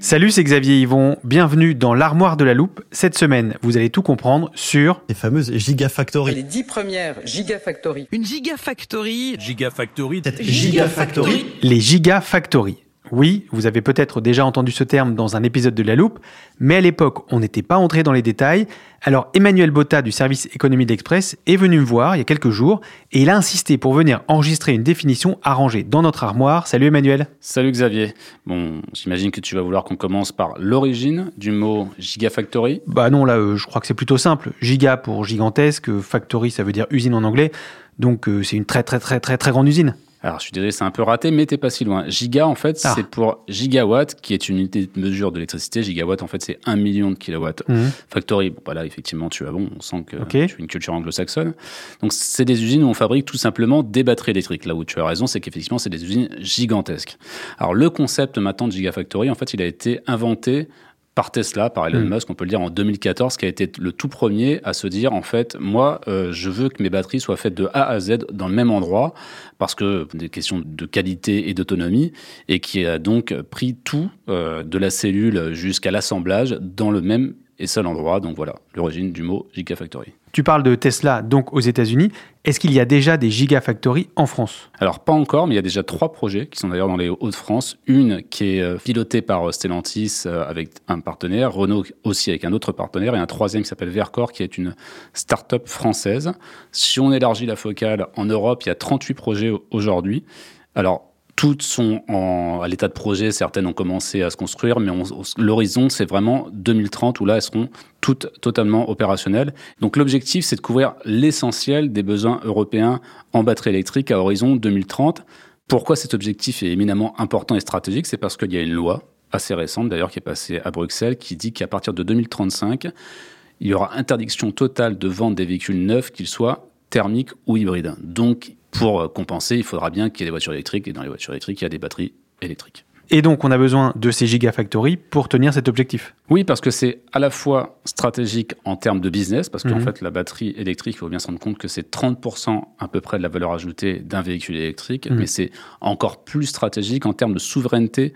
Salut, c'est Xavier Yvon. Bienvenue dans l'armoire de la loupe. Cette semaine, vous allez tout comprendre sur les fameuses Gigafactory. Les dix premières Gigafactory. Une Gigafactory. Gigafactory. Cette Gigafactory. les Gigafactory. Oui, vous avez peut-être déjà entendu ce terme dans un épisode de La Loupe, mais à l'époque, on n'était pas entré dans les détails. Alors Emmanuel Botta du service économie d'Express est venu me voir il y a quelques jours et il a insisté pour venir enregistrer une définition arrangée dans notre armoire. Salut Emmanuel. Salut Xavier. Bon, j'imagine que tu vas vouloir qu'on commence par l'origine du mot Gigafactory. Bah non, là, euh, je crois que c'est plutôt simple. Giga pour gigantesque, factory ça veut dire usine en anglais, donc euh, c'est une très très très très très grande usine. Alors, je suis désolé, c'est un peu raté, mais t'es pas si loin. Giga, en fait, Ah. c'est pour gigawatt, qui est une unité de mesure de l'électricité. Gigawatt, en fait, c'est 1 million de kilowatts. Mhm. Factory, bon, bah là, effectivement, tu as bon, on sent que Ok. tu as une culture anglo-saxonne. Donc, c'est des usines où on fabrique tout simplement des batteries électriques. Là où tu as raison, c'est qu'effectivement, c'est des usines gigantesques. Alors, le concept maintenant de Gigafactory, en fait, il a été inventé par Tesla, par Elon Mhm. Musk, on peut le dire en 2014, qui a été le tout premier à se dire en fait, moi, euh, je veux que mes batteries soient faites de A à Z dans le même endroit, parce que des questions de qualité et d'autonomie, et qui a donc pris tout euh, de la cellule jusqu'à l'assemblage dans le même et seul endroit. Donc voilà, l'origine du mot Gigafactory. Tu parles de Tesla, donc aux États-Unis. Est-ce qu'il y a déjà des gigafactories en France? Alors pas encore, mais il y a déjà trois projets qui sont d'ailleurs dans les Hauts-de-France. Une qui est euh, pilotée par euh, Stellantis euh, avec un partenaire, Renault aussi avec un autre partenaire, et un troisième qui s'appelle Vercor qui est une start-up française. Si on élargit la focale en Europe, il y a 38 projets au- aujourd'hui. Alors toutes sont en- à l'état de projet, certaines ont commencé à se construire, mais on- l'horizon c'est vraiment 2030 où là elles seront toutes totalement opérationnelles. Donc l'objectif c'est de couvrir l'essentiel des besoins européens en batterie électrique à horizon 2030. Pourquoi cet objectif est éminemment important et stratégique? C'est parce qu'il y a une loi assez récente d'ailleurs qui est passée à Bruxelles qui dit qu'à partir de 2035, il y aura interdiction totale de vente des véhicules neufs, qu'ils soient thermiques ou hybrides. Donc pour euh, compenser, il faudra bien qu'il y ait des voitures électriques et dans les voitures électriques, il y a des batteries électriques. Et donc, on a besoin de ces gigafactories pour tenir cet objectif. Oui, parce que c'est à la fois stratégique en termes de business, parce qu'en Mhm. fait, la batterie électrique, il faut bien se rendre compte que c'est 30% à peu près de la valeur ajoutée d'un véhicule électrique, Mhm. mais c'est encore plus stratégique en termes de souveraineté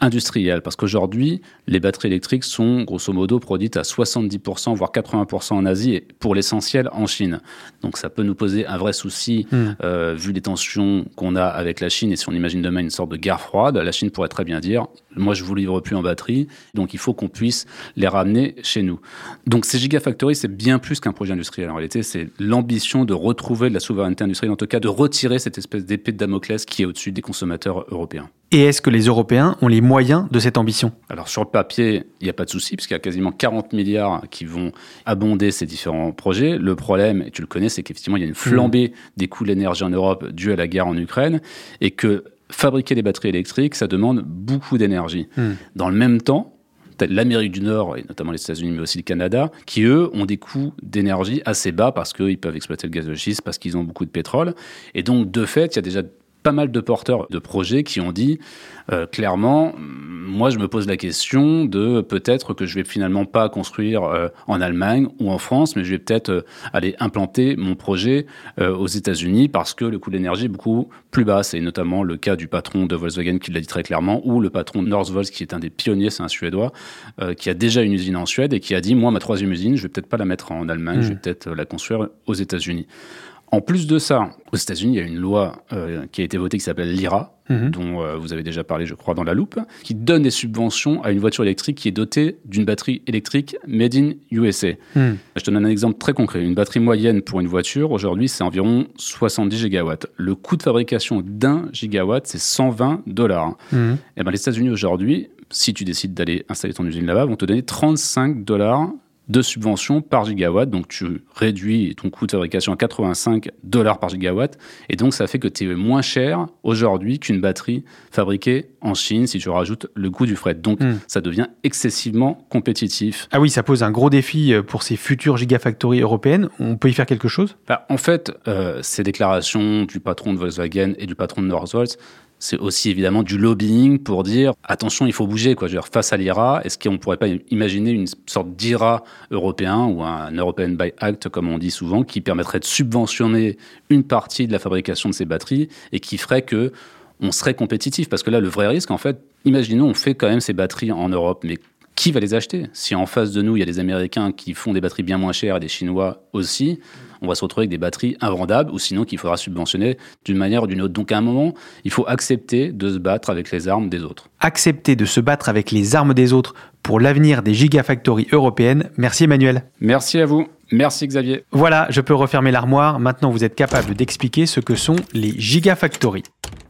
industrielle, parce qu'aujourd'hui, les batteries électriques sont grosso modo produites à 70%, voire 80% en Asie, et pour l'essentiel en Chine. Donc ça peut nous poser un vrai souci, Mhm. euh, vu les tensions qu'on a avec la Chine, et si on imagine demain une sorte de guerre froide, la Chine pourrait très bien dire, moi je vous livre plus en batterie, donc il faut qu'on puisse les ramener chez nous. Donc ces gigafactories, c'est bien plus qu'un projet industriel. En réalité, c'est l'ambition de retrouver de la souveraineté industrielle, en tout cas de retirer cette espèce d'épée de Damoclès qui est au-dessus des consommateurs européens. Et est-ce que les Européens ont les moyens de cette ambition? Alors sur le papier, il n'y a pas de souci, puisqu'il y a quasiment 40 milliards qui vont abonder ces différents projets. Le problème, et tu le connais, c'est qu'effectivement, il y a une flambée des coûts de l'énergie en Europe due à la guerre en Ukraine, et que fabriquer des batteries électriques, ça demande beaucoup d'énergie. Hmm. Dans le même temps, l'Amérique du Nord, et notamment les États-Unis, mais aussi le Canada, qui eux ont des coûts d'énergie assez bas parce qu'ils peuvent exploiter le gaz de schiste, parce qu'ils ont beaucoup de pétrole. Et donc, de fait, il y a déjà pas mal de porteurs de projets qui ont dit euh, clairement, moi je me pose la question de peut-être que je vais finalement pas construire euh, en Allemagne ou en France, mais je vais peut-être euh, aller implanter mon projet aux États-Unis parce que le coût de l'énergie est beaucoup plus bas. C'est notamment le cas du patron de Volkswagen qui l'a dit très clairement, ou le patron de Northvolt qui est un des pionniers, c'est un Suédois, qui a déjà une usine en Suède et qui a dit moi ma troisième usine, je vais peut-être pas la mettre en Allemagne, je vais mmh. peut-être la construire aux États-Unis. En plus de ça, aux États-Unis, il y a une loi euh, qui a été votée qui s'appelle l'IRA, mhm. dont euh, vous avez déjà parlé, je crois, dans la loupe, qui donne des subventions à une voiture électrique qui est dotée d'une batterie électrique made in USA. Mhm. Je te donne un exemple très concret. Une batterie moyenne pour une voiture, aujourd'hui, c'est environ 70 gigawatts. Le coût de fabrication d'un gigawatt, c'est 120 dollars. Mhm. Et eh ben, les États-Unis, aujourd'hui, si tu décides d'aller installer ton usine là-bas, vont te donner 35 dollars de subventions par gigawatt. Donc tu réduis ton coût de fabrication à 85 dollars par gigawatt. Et donc ça fait que tu es moins cher aujourd'hui qu'une batterie fabriquée en Chine si tu rajoutes le coût du fret. Donc hmm. ça devient excessivement compétitif. Ah oui, ça pose un gros défi euh, pour ces futures gigafactories européennes. On peut y faire quelque chose? Bah, En fait, euh, ces déclarations du patron de Volkswagen et du patron de Northvolt c'est aussi évidemment du lobbying pour dire attention, il faut bouger. Quoi. Je veux dire, face à l'IRA, est-ce qu'on ne pourrait pas imaginer une sorte d'IRA européen ou un European Buy Act, comme on dit souvent, qui permettrait de subventionner une partie de la fabrication de ces batteries et qui ferait que on serait compétitif? Parce que là, le vrai risque, en fait, imaginons, on fait quand même ces batteries en Europe, mais qui va les acheter? Si en face de nous, il y a des Américains qui font des batteries bien moins chères et des Chinois aussi, on va se retrouver avec des batteries invendables ou sinon qu'il faudra subventionner d'une manière ou d'une autre. Donc à un moment, il faut accepter de se battre avec les armes des autres. Accepter de se battre avec les armes des autres pour l'avenir des gigafactories européennes. Merci Emmanuel. Merci à vous. Merci Xavier. Voilà, je peux refermer l'armoire. Maintenant, vous êtes capable d'expliquer ce que sont les gigafactories.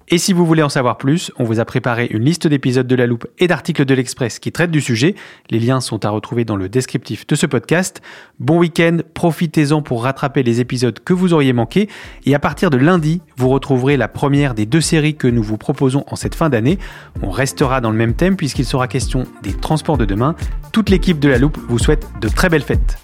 Et si vous voulez en savoir plus, on vous a préparé une liste d'épisodes de La Loupe et d'articles de l'Express qui traitent du sujet. Les liens sont à retrouver dans le descriptif de ce podcast. Bon week-end, profitez-en pour rattraper les épisodes que vous auriez manqués. Et à partir de lundi, vous retrouverez la première des deux séries que nous vous proposons en cette fin d'année. On restera dans le même thème puisqu'il sera question des transports de demain. Toute l'équipe de La Loupe vous souhaite de très belles fêtes.